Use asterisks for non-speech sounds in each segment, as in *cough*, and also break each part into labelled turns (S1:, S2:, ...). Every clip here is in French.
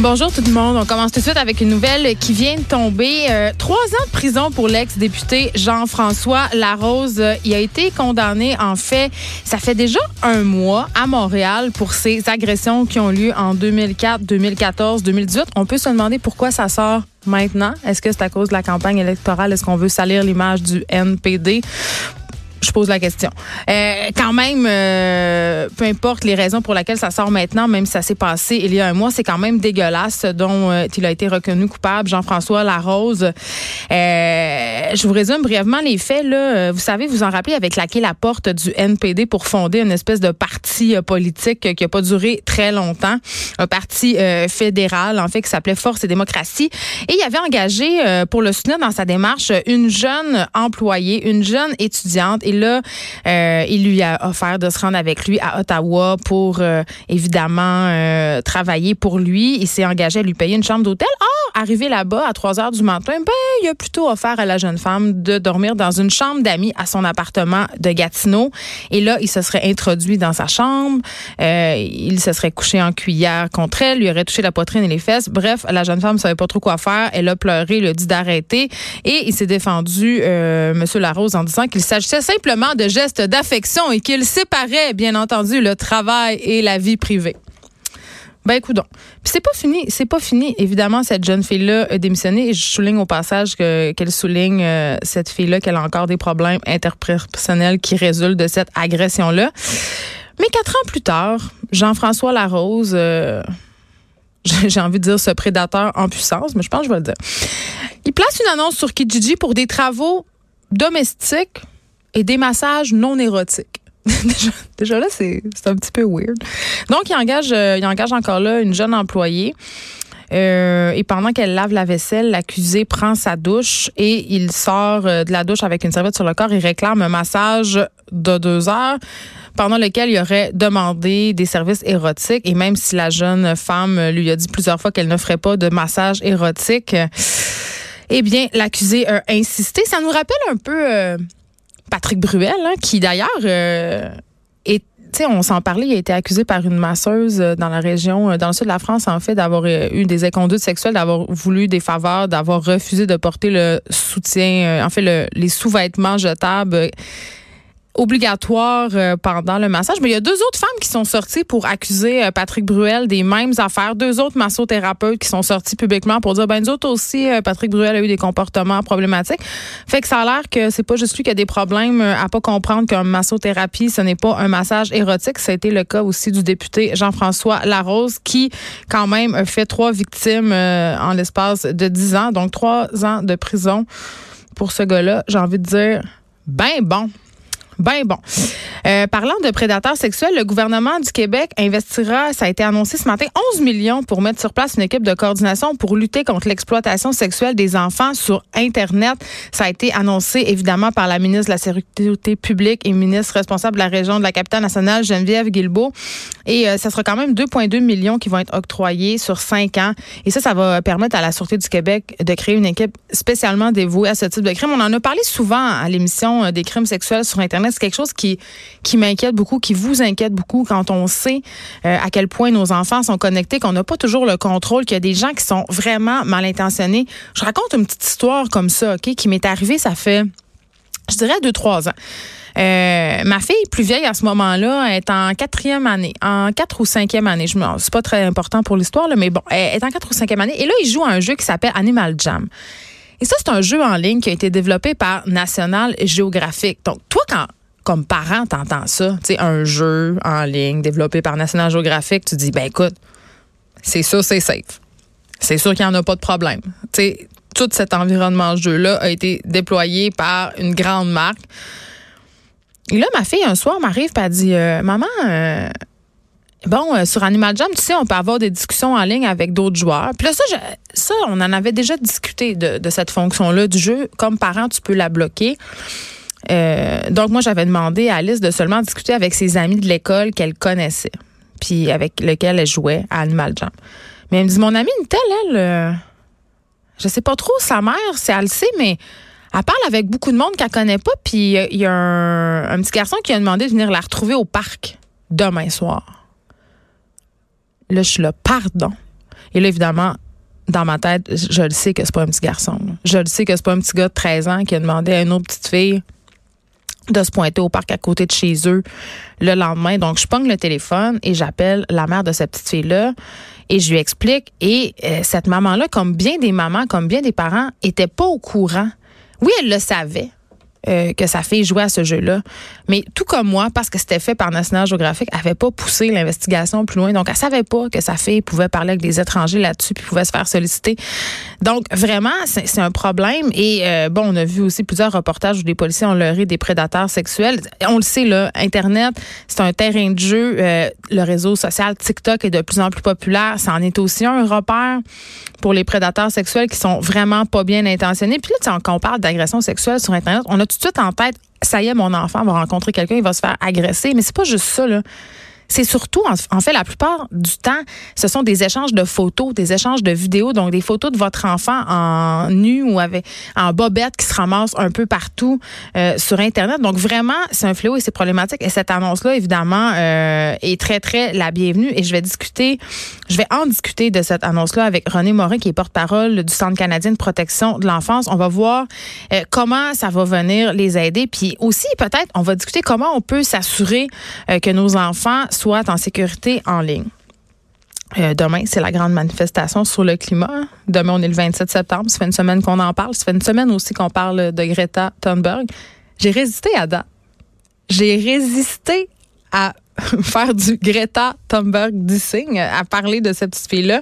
S1: Bonjour tout le monde. On commence tout de suite avec une nouvelle qui vient de tomber. Euh, trois ans de prison pour l'ex-député Jean-François Larose. Il a été condamné, en fait, ça fait déjà un mois à Montréal pour ses agressions qui ont lieu en 2004, 2014, 2018. On peut se demander pourquoi ça sort maintenant. Est-ce que c'est à cause de la campagne électorale? Est-ce qu'on veut salir l'image du NPD? Je pose la question. Euh, quand même, euh, peu importe les raisons pour lesquelles ça sort maintenant, même si ça s'est passé il y a un mois, c'est quand même dégueulasse dont euh, il a été reconnu coupable, Jean-François Larose. je vous résume brièvement les faits. Là. Vous savez, vous en rappelez, avec laquelle la porte du NPD pour fonder une espèce de parti politique qui n'a pas duré très longtemps, un parti fédéral, en fait, qui s'appelait Force et démocratie. Et il avait engagé pour le soutenir dans sa démarche une jeune employée, une jeune étudiante et là, euh, il lui a offert de se rendre avec lui à Ottawa pour euh, évidemment euh, travailler pour lui. Il s'est engagé à lui payer une chambre d'hôtel. Ah, arrivé là-bas à 3 heures du matin, ben il a plutôt offert à la jeune femme de dormir dans une chambre d'amis à son appartement de Gatineau. Et là, il se serait introduit dans sa chambre. il se serait couché en cuillère contre elle, lui aurait touché la poitrine et les fesses. Bref, la jeune femme savait pas trop quoi faire. Elle a pleuré, lui a dit d'arrêter. Et il s'est défendu, Monsieur Larose, en disant qu'il s'agissait simplement de gestes d'affection et qu'il séparait, bien entendu, le travail et la vie privée. Ben écoute. Puis c'est pas fini, c'est pas fini. Évidemment, cette jeune fille-là a démissionné et je souligne au passage qu'elle souligne euh, cette fille-là qu'elle a encore des problèmes interpersonnels qui résultent de cette agression-là. Mais quatre ans plus tard, Jean-François Larose, euh, *laughs* j'ai envie de dire ce prédateur en puissance, mais je pense que je vais le dire. Il place une annonce sur Kijiji pour des travaux domestiques et des massages non érotiques. *laughs* déjà, là, c'est un petit peu weird. Donc, il engage, euh, il engage encore là une jeune employée. Euh, et pendant qu'elle lave la vaisselle, l'accusé prend sa douche et il sort euh, de la douche avec une serviette sur le corps et réclame un massage de deux heures pendant lequel il aurait demandé des services érotiques. Et même si la jeune femme lui a dit plusieurs fois qu'elle ne ferait pas de massage érotique, eh bien, l'accusé a insisté. Ça nous rappelle un peu... Patrick Bruel, hein, qui d'ailleurs euh, on s'en parlait, il a été accusé par une masseuse euh, dans la région, euh, dans le sud de la France, en fait, d'avoir eu des inconduites sexuelles, d'avoir voulu des faveurs, d'avoir refusé de porter le soutien, en fait, les sous-vêtements jetables obligatoire euh, pendant le massage. Mais il y a deux autres femmes qui sont sorties pour accuser euh, Patrick Bruel des mêmes affaires. Deux autres massothérapeutes qui sont sortis publiquement pour dire, ben nous autres aussi, euh, Patrick Bruel a eu des comportements problématiques. Fait que ça a l'air que c'est pas juste lui qui a des problèmes à pas comprendre qu'un massothérapie, ce n'est pas un massage érotique. Ça a été le cas aussi du député Jean-François Larose qui, quand même, a fait trois victimes en l'espace de dix ans. Donc, trois ans de prison pour ce gars-là. J'ai envie de dire, ben bon. Ben bon. Euh, parlant de prédateurs sexuels, le gouvernement du Québec investira, ça a été annoncé ce matin, 11 millions pour mettre sur place une équipe de coordination pour lutter contre l'exploitation sexuelle des enfants sur Internet. Ça a été annoncé évidemment par la ministre de la Sécurité publique et ministre responsable de la région de la capitale nationale, Geneviève Guilbeault. Et euh, ça sera quand même 2,2 millions qui vont être octroyés sur cinq ans. Et ça, ça va permettre à la Sûreté du Québec de créer une équipe spécialement dévouée à ce type de crime. On en a parlé souvent à l'émission euh, des crimes sexuels sur Internet c'est quelque chose qui, qui m'inquiète beaucoup, qui vous inquiète beaucoup quand on sait euh, à quel point nos enfants sont connectés, qu'on n'a pas toujours le contrôle, qu'il y a des gens qui sont vraiment mal intentionnés. Je raconte une petite histoire comme ça, OK, qui m'est arrivée, ça fait, je dirais, deux, trois ans. Euh, ma fille plus vieille à ce moment-là est en quatrième année, en quatre ou cinquième année. Je c'est pas très important pour l'histoire, mais bon, elle est en quatre ou cinquième année. Et là, il joue à un jeu qui s'appelle Animal Jam. Et ça, c'est un jeu en ligne qui a été développé par National Geographic. Donc, toi, quand comme parent, t'entends ça, tu sais, un jeu en ligne développé par National Geographic, tu dis, ben écoute, c'est sûr, c'est safe. C'est sûr qu'il n'y en a pas de problème. Tu sais, tout cet environnement de jeu-là a été déployé par une grande marque. Et là, ma fille, un soir, m'arrive et elle dit, euh, maman, euh, bon, euh, sur Animal Jam, tu sais, on peut avoir des discussions en ligne avec d'autres joueurs. Puis là, ça, ça, on en avait déjà discuté de, cette fonction-là du jeu. Comme parent, tu peux la bloquer. Euh, donc, moi, j'avais demandé à Alice de seulement discuter avec ses amis de l'école qu'elle connaissait, puis avec lesquels elle jouait à Animal Jam. Mais elle me dit, mon amie, une telle, elle, euh, je sais pas trop sa mère, si elle le sait, mais elle parle avec beaucoup de monde qu'elle connaît pas, puis il y a un, un petit garçon qui a demandé de venir la retrouver au parc demain soir. Là, je suis là, pardon. Et là, évidemment, dans ma tête, je le sais que c'est pas un petit garçon. Je le sais que c'est pas un petit gars de 13 ans qui a demandé à une autre petite fille de se pointer au parc à côté de chez eux le lendemain. Donc, je pogne le téléphone et j'appelle la mère de cette petite fille-là et je lui explique. Et euh, cette maman-là, comme bien des mamans, comme bien des parents, était pas au courant. Oui, elle le savait. Euh, que sa fille jouait à ce jeu-là. Mais tout comme moi, parce que c'était fait par National Geographic, elle n'avait pas poussé l'investigation plus loin. Donc, elle savait pas que sa fille pouvait parler avec des étrangers là-dessus puis pouvait se faire solliciter. Donc, vraiment, c'est un problème. Et euh, bon, on a vu aussi plusieurs reportages où des policiers ont leurré des prédateurs sexuels. On le sait, là, Internet, c'est un terrain de jeu. Euh, le réseau social TikTok est de plus en plus populaire. Ça en est aussi un repère pour les prédateurs sexuels qui sont vraiment pas bien intentionnés. Puis là, quand on parle d'agression sexuelle sur Internet, on a tout de suite en tête, ça y est, mon enfant va rencontrer quelqu'un, il va se faire agresser. Mais c'est pas juste ça, là c'est surtout, en fait, la plupart du temps, ce sont des échanges de photos, des échanges de vidéos, donc des photos de votre enfant en nu ou avec en bobette qui se ramasse un peu partout euh, sur Internet. Donc vraiment, c'est un fléau et c'est problématique. Et cette annonce-là, évidemment, euh, est très, très la bienvenue. Et je vais discuter, je vais en discuter de cette annonce-là avec René Morin, qui est porte-parole du Centre canadien de protection de l'enfance. On va voir euh, comment ça va venir les aider. Puis aussi, peut-être, on va discuter comment on peut s'assurer que nos enfants soit en sécurité en ligne. Euh, demain, c'est la grande manifestation sur le climat. Demain, on est le 27 septembre. Ça fait une semaine qu'on en parle. Ça fait une semaine aussi qu'on parle de Greta Thunberg. J'ai résisté à date. J'ai résisté à *laughs* faire du Greta Thunberg dissing, à parler de cette fille-là.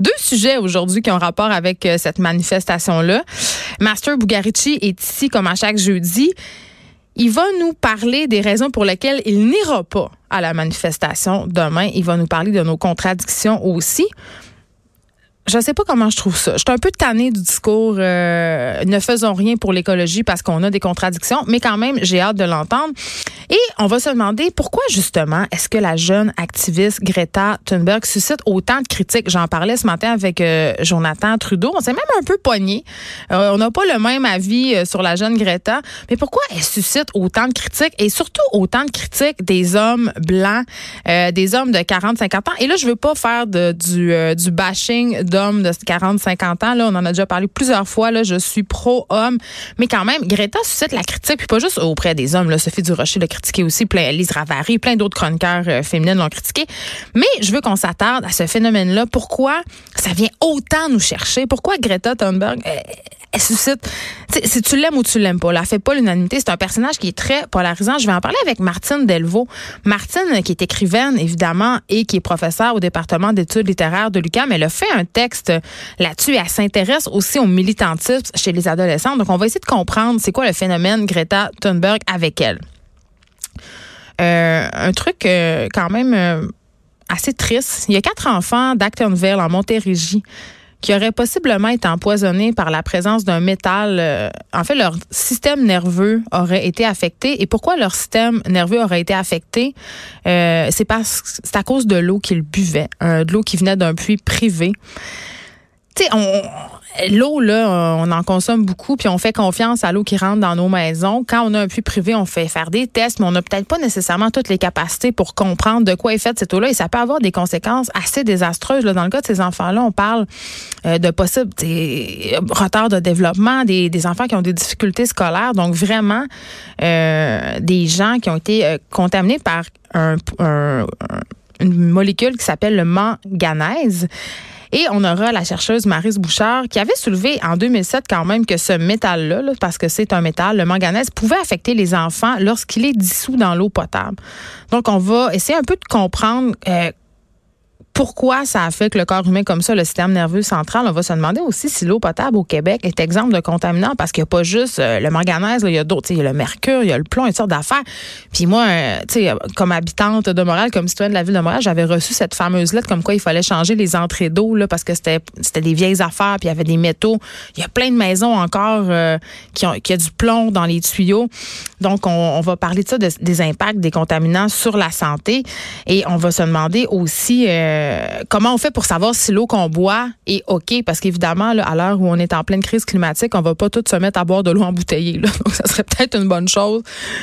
S1: Deux sujets aujourd'hui qui ont rapport avec euh, cette manifestation-là. Master Bugarici est ici comme à chaque jeudi. Il va nous parler des raisons pour lesquelles il n'ira pas à la manifestation demain. Il va nous parler de nos contradictions aussi je sais pas comment je trouve ça. Je suis un peu tannée du discours euh, ne faisons rien pour l'écologie parce qu'on a des contradictions, mais quand même, j'ai hâte de l'entendre. Et on va se demander pourquoi justement est-ce que la jeune activiste Greta Thunberg suscite autant de critiques? J'en parlais ce matin avec euh, Jonathan Trudeau. On s'est même un peu pogné. Euh, on n'a pas le même avis sur la jeune Greta, mais pourquoi elle suscite autant de critiques et surtout autant de critiques des hommes blancs, des hommes de 40, 50 ans? Et là, je veux pas faire du, du bashing d'hommes de 40-50 ans. Là, on en a déjà parlé plusieurs fois. Là, je suis pro-homme. Mais quand même, Greta suscite la critique, puis pas juste auprès des hommes. Là, Sophie Durocher l'a critiqué aussi, plein, Lise Ravary, plein d'autres chroniqueurs euh, féminines l'ont critiqué. Mais je veux qu'on s'attarde à ce phénomène-là. Pourquoi ça vient autant nous chercher? Pourquoi Greta Thunberg, euh, elle suscite? Si tu l'aimes ou tu l'aimes pas, elle fait pas l'unanimité. C'est un personnage qui est très polarisant. Je vais en parler avec Martine Delvaux. Martine, qui est écrivaine, évidemment, et qui est professeure au département d'études littéraires de l'UQAM, elle a fait un texte là-dessus. Elle s'intéresse aussi au militantisme chez les adolescents. Donc, on va essayer de comprendre c'est quoi le phénomène Greta Thunberg avec elle. Euh, un truc euh, quand même euh, assez triste. Il y a quatre enfants d'Actonville en Montérégie qui auraient possiblement été empoisonnés par la présence d'un métal. En fait, leur système nerveux aurait été affecté. Et pourquoi leur système nerveux aurait été affecté? C'est parce c'est à cause de l'eau qu'ils buvaient, de l'eau qui venait d'un puits privé. Tu sais, on, l'eau, là, on en consomme beaucoup, puis on fait confiance à l'eau qui rentre dans nos maisons. Quand on a un puits privé, on fait faire des tests, mais on n'a peut-être pas nécessairement toutes les capacités pour comprendre de quoi est faite cette eau-là. Et ça peut avoir des conséquences assez désastreuses. Là. Dans le cas de ces enfants-là, on parle euh, de possibles retards de développement, des, enfants qui ont des difficultés scolaires. Donc, vraiment, euh, des gens qui ont été euh, contaminés par un, une molécule qui s'appelle le manganèse. Et on aura la chercheuse Marise Bouchard qui avait soulevé en 2007 quand même que ce métal-là, parce que c'est un métal, le manganèse, pouvait affecter les enfants lorsqu'il est dissous dans l'eau potable. Donc, on va essayer un peu de comprendre euh, pourquoi ça affecte le corps humain comme ça, le système nerveux central? On va se demander aussi si l'eau potable au Québec est exemple de contaminant parce qu'il n'y a pas juste euh, le manganèse, il y a d'autres. Il y a le mercure, il y a le plomb, une sorte d'affaires. Puis moi, euh, tu sais, comme habitante de Montréal, comme citoyenne de la ville de Montréal, j'avais reçu cette fameuse lettre comme quoi il fallait changer les entrées d'eau là, parce que c'était c'était des vieilles affaires, puis il y avait des métaux. Il y a plein de maisons encore euh, qui ont qui a du plomb dans les tuyaux. Donc, on, va parler de ça, des impacts des contaminants sur la santé. Et on va se demander aussi... Euh, comment on fait pour savoir si l'eau qu'on boit est OK? Parce qu'évidemment, à l'heure où on est en pleine crise climatique, on va pas tous se mettre à boire de l'eau embouteillée. Là. *laughs* Donc, ça serait peut-être une bonne chose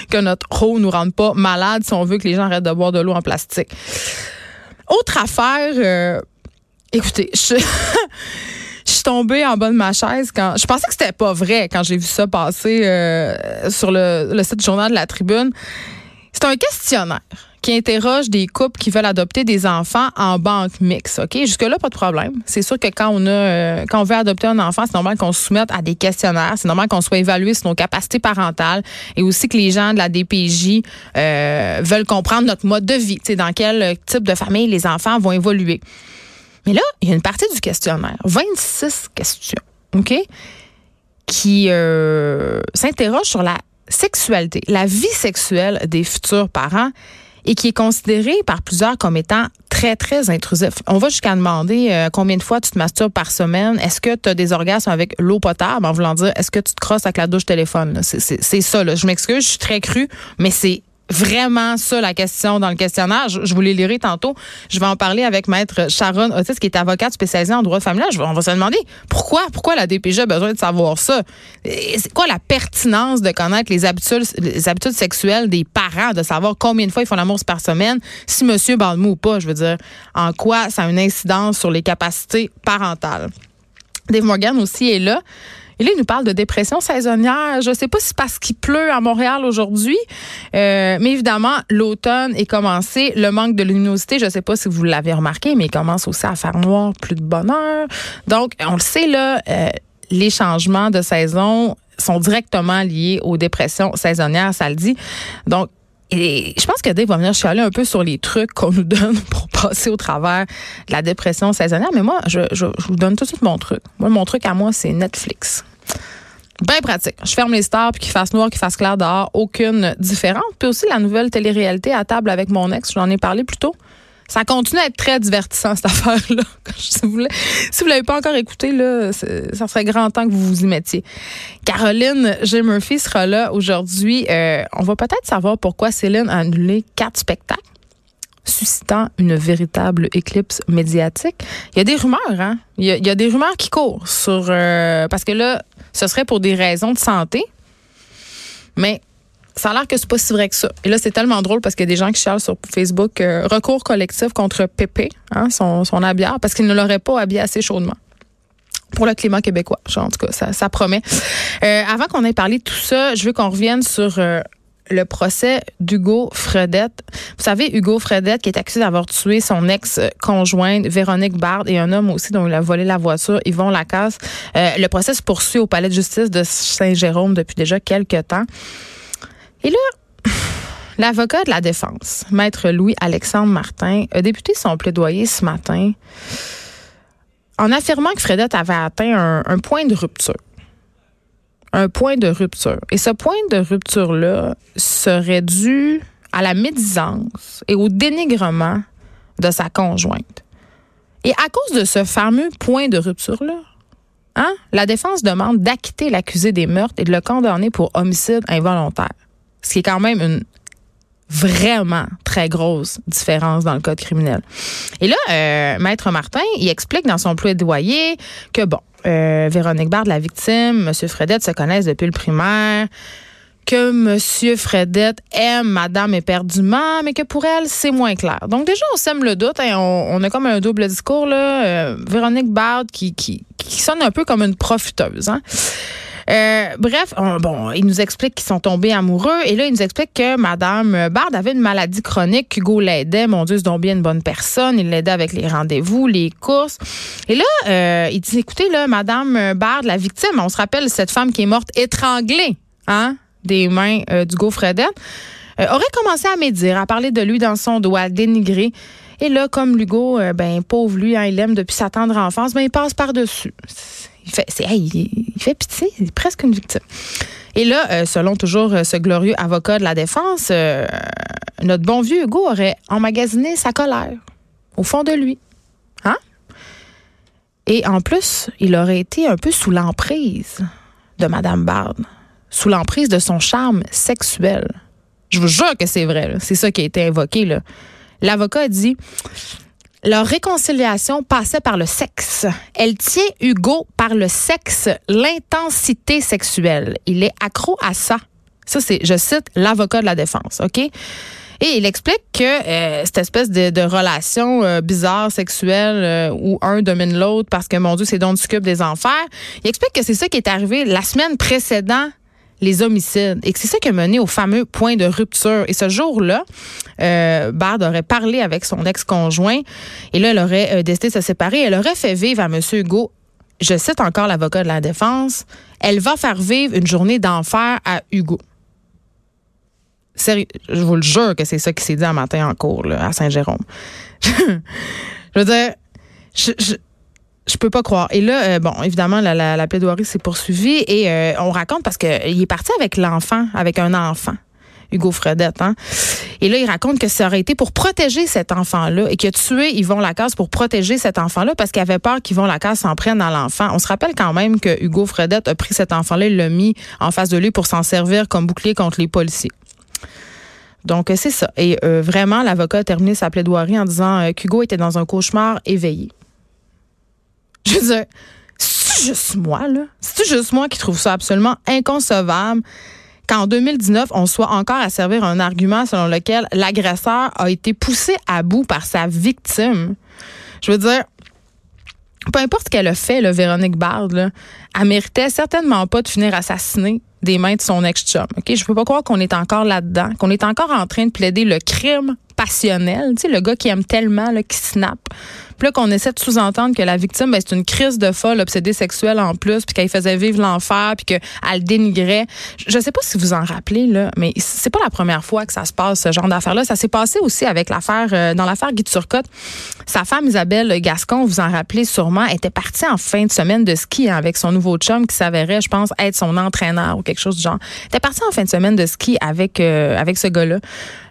S1: que notre eau nous rende pas malade si on veut que les gens arrêtent de boire de l'eau en plastique. Autre affaire, euh, écoutez, je... *laughs* je suis tombée en bas de ma chaise quand je pensais que c'était pas vrai quand j'ai vu ça passer euh, sur le, le site du journal de la Tribune. C'est un questionnaire qui interroge des couples qui veulent adopter des enfants en banque mixte. OK? Jusque-là, pas de problème. C'est sûr que quand on a euh, quand on veut adopter un enfant, c'est normal qu'on se soumette à des questionnaires. C'est normal qu'on soit évalué sur nos capacités parentales et aussi que les gens de la DPJ euh, veulent comprendre notre mode de vie, dans quel type de famille les enfants vont évoluer. Mais là, il y a une partie du questionnaire, 26 questions, OK, qui euh, s'interroge sur la sexualité, la vie sexuelle des futurs parents et qui est considéré par plusieurs comme étant très, très intrusif. On va jusqu'à demander euh, combien de fois tu te masturbes par semaine? Est-ce que tu as des orgasmes avec l'eau potable? En voulant dire est-ce que tu te crosses avec la douche téléphone? C'est ça. Là. Je m'excuse, je suis très cru, mais c'est vraiment ça la question dans le questionnaire. Je, je vous l'ai liré tantôt. Je vais en parler avec maître Sharon Otis, qui est avocate spécialisée en droit familial. on va se demander pourquoi, pourquoi la DPJ a besoin de savoir ça? C'est quoi la pertinence de connaître les habitudes, les habitudes sexuelles des parents, de savoir combien de fois ils font l'amour par semaine, si monsieur mou ou pas, je veux dire, en quoi ça a une incidence sur les capacités parentales? Dave Morgan aussi est là. Là, il nous parle de dépression saisonnière. Je ne sais pas si c'est parce qu'il pleut à Montréal aujourd'hui, euh, mais évidemment, l'automne est commencé. Le manque de luminosité, je ne sais pas si vous l'avez remarqué, mais il commence aussi à faire noir, plus de bonheur. Donc, on le sait, là, euh, les changements de saison sont directement liés aux dépressions saisonnières, ça le dit. Donc, je pense que Dave va venir chialer un peu sur les trucs qu'on nous donne *laughs* pour passer au travers de la dépression saisonnière. Mais moi, je, je vous donne tout de suite mon truc. Moi, mon truc à moi, c'est Netflix. Bien pratique. Je ferme les stars, puis qu'il fasse noir, qu'il fasse clair dehors, aucune différence. Puis aussi la nouvelle télé-réalité à table avec mon ex, j'en ai parlé plus tôt. Ça continue à être très divertissant, cette *laughs* affaire-là. si vous ne l'avez pas encore écouté, là, ça serait grand temps que vous vous y mettiez. Caroline G. Murphy sera là aujourd'hui. Euh, on va peut-être savoir pourquoi Céline a annulé quatre spectacles suscitant une véritable éclipse médiatique. Il y a des rumeurs, hein? Il y a, des rumeurs qui courent sur... Euh, parce que là, ce serait pour des raisons de santé. Mais ça a l'air que c'est pas si vrai que ça. Et là, c'est tellement drôle parce qu'il y a des gens qui cherchent sur Facebook euh, recours collectif contre Pépé, hein, son, son habillard, parce qu'il ne l'aurait pas habillé assez chaudement pour le climat québécois. En tout cas, ça, ça promet. Euh, avant qu'on ait parlé de tout ça, je veux qu'on revienne sur le procès d'Hugo Fredette. Vous savez, Hugo Fredette qui est accusé d'avoir tué son ex-conjointe Véronique Bard et un homme aussi dont il a volé la voiture, Yvon Lacasse. Euh, le procès se poursuit au palais de justice de Saint-Jérôme depuis déjà quelques temps. Et là, *sighs* l'avocat de la défense, maître Louis-Alexandre Martin, a débuté son plaidoyer ce matin en affirmant que Fredette avait atteint un point de rupture un point de rupture. Et ce point de rupture-là serait dû à la médisance et au dénigrement de sa conjointe. Et à cause de ce fameux point de rupture-là, hein, la défense demande d'acquitter l'accusé des meurtres et de le condamner pour homicide involontaire. Ce qui est quand même une vraiment très grosse différence dans le code criminel. Et là, euh, Maître Martin, il explique dans son plaidoyer que, bon, euh, Véronique Bard, la victime, M. Fredette se connaissent depuis le primaire que M. Fredette aime Madame éperdument, mais que pour elle, c'est moins clair. Donc déjà, on sème le doute. Hein, on, a comme un double discours. Là. Euh, Véronique Bard qui, qui, sonne un peu comme une profiteuse. Hein. Euh, bref, bon, il nous explique qu'ils sont tombés amoureux et là, il nous explique que Madame Bard avait une maladie chronique, qu'Hugo l'aidait. Mon Dieu, c'est donc bien une bonne personne. Il l'aidait avec les rendez-vous, les courses. Et là, euh, il dit, écoutez, là, Madame Bard, la victime, on se rappelle cette femme qui est morte étranglée, hein, des mains euh, d'Hugo Fredette, aurait commencé à médire, à parler de lui dans son doigt, à dénigrer. Et là, comme Lugo, ben pauvre lui, hein, il l'aime depuis sa tendre enfance, ben il passe par-dessus. Il fait, pitié, il est presque une victime. Et là, euh, selon toujours ce glorieux avocat de la défense, notre bon vieux Hugo aurait emmagasiné sa colère au fond de lui. Hein? Et en plus, il aurait été un peu sous l'emprise de Madame Bard, sous l'emprise de son charme sexuel. Je vous jure que c'est vrai. C'est ça qui a été invoqué. L'avocat a dit leur réconciliation passait par le sexe. Elle tient Hugo par le sexe, l'intensité sexuelle. Il est accro à ça. Ça, c'est, je cite l'avocat de la défense, OK? Et il explique que euh, cette espèce de, relation euh, bizarre, sexuelle, euh, où un domine l'autre parce que, mon Dieu, c'est donc du des enfers, il explique que c'est ça qui est arrivé la semaine précédente les homicides et que c'est ça qui a mené au fameux point de rupture. Et ce jour-là, euh, Bard aurait parlé avec son ex-conjoint et là, elle aurait euh, décidé de se séparer. Elle aurait fait vivre à M. Hugo, je cite encore l'avocat de la défense, elle va faire vivre une journée d'enfer à Hugo. Je vous le jure que c'est ça qui s'est dit un matin en cours à Saint-Jérôme. *laughs* je veux dire, je je peux pas croire. Et là, euh, bon, évidemment, la, la, plaidoirie s'est poursuivie et euh, on raconte parce qu'il est parti avec l'enfant, avec un enfant. Hugo Fredette. Hein? Et là, il raconte que ça aurait été pour protéger cet enfant-là et qu'il a tué Yvon Lacasse pour protéger cet enfant-là parce qu'il avait peur qu'Yvon Lacasse s'en prenne dans l'enfant. On se rappelle quand même que Hugo Fredette a pris cet enfant-là et l'a mis en face de lui pour s'en servir comme bouclier contre les policiers. Donc, c'est ça. Et euh, vraiment, l'avocat a terminé sa plaidoirie en disant qu'Hugo était dans un cauchemar éveillé. Je veux dire, c'est juste moi, là? C'est juste moi qui trouve ça absolument inconcevable qu'en 2019, on soit encore à servir un argument selon lequel l'agresseur a été poussé à bout par sa victime? Je veux dire, peu importe ce qu'elle a fait, là, Véronique Bard, là, elle méritait certainement pas de finir assassinée des mains de son ex-chum. Ok, Je peux pas croire qu'on est encore là-dedans, qu'on est encore en train de plaider le crime passionnel, tu sais, le gars qui aime tellement, là, qui snap. Puis là, qu'on essaie de sous-entendre que la victime, ben, c'est une crise de folle obsédée sexuelle en plus, puis qu'elle faisait vivre l'enfer, puis qu'elle dénigrait. Je sais pas si vous en rappelez, là, mais c'est pas la première fois que ça se passe, ce genre d'affaire-là. Ça s'est passé aussi avec l'affaire, euh, dans l'affaire Guy Turcotte. Sa femme, Isabelle Gascon, vous en rappelez sûrement, était partie en fin de semaine de ski hein, avec son nouveau chum qui s'avérait, je pense, être son entraîneur ou quelque chose du genre. Elle était partie en fin de semaine de ski avec, euh, avec ce gars-là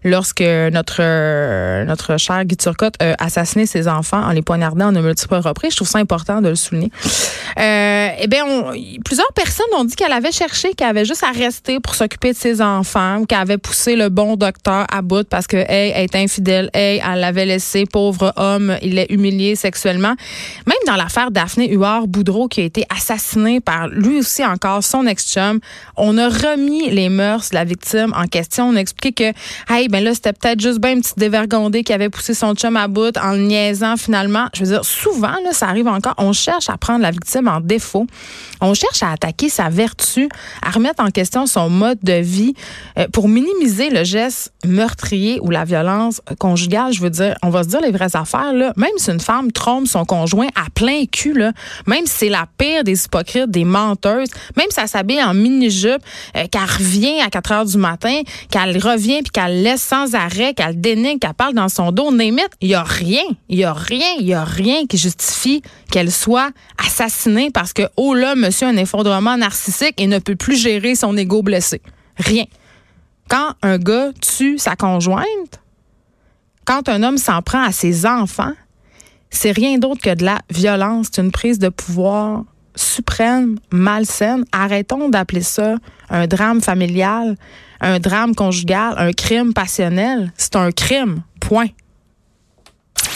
S1: lorsque notre euh, notre cher Guy Turcotte a ses enfants en les poignardant en de multiples reprises. Je trouve ça important de le souligner. Euh, eh bien, plusieurs personnes ont dit qu'elle avait cherché, qu'elle avait juste à rester pour s'occuper de ses enfants, qu'elle avait poussé le bon docteur à bout parce que hey, elle est infidèle, hey, elle l'avait laissé, pauvre homme, il l'a humilié sexuellement. Même dans l'affaire Daphné Huard-Boudreau qui a été assassinée par lui aussi encore son ex-chum, on a remis les mœurs de la victime en question. On a expliqué que, hey, ben là, c'était peut-être juste bien une petite dévergondée qui avait poussé son chum à bout en le niaisant finalement. Je veux dire, souvent, ça arrive encore. On cherche à prendre la victime en défaut. On cherche à attaquer sa vertu, à remettre en question son mode de vie euh, pour minimiser le geste meurtrier ou la violence conjugale. Je veux dire, on va se dire les vraies affaires, là. Même si une femme trompe son conjoint à plein cul, là, même si c'est la pire des hypocrites, des menteuses, même si elle s'habille en mini-jupe, euh, qu'elle revient à 4 heures du matin, qu'elle revient puis qu'elle laisse sans arrêt, qu'elle dénigre, qu'elle parle dans son dos, Némite, il y a rien, il y a rien, il y a rien qui justifie qu'elle soit assassinée parce que, oh là, monsieur a un effondrement narcissique et ne peut plus gérer son ego blessé. Rien. Quand un gars tue sa conjointe, quand un homme s'en prend à ses enfants, c'est rien d'autre que de la violence, c'est une prise de pouvoir suprême, malsaine. Arrêtons d'appeler ça un drame familial, un drame conjugal, un crime passionnel. C'est un crime, point.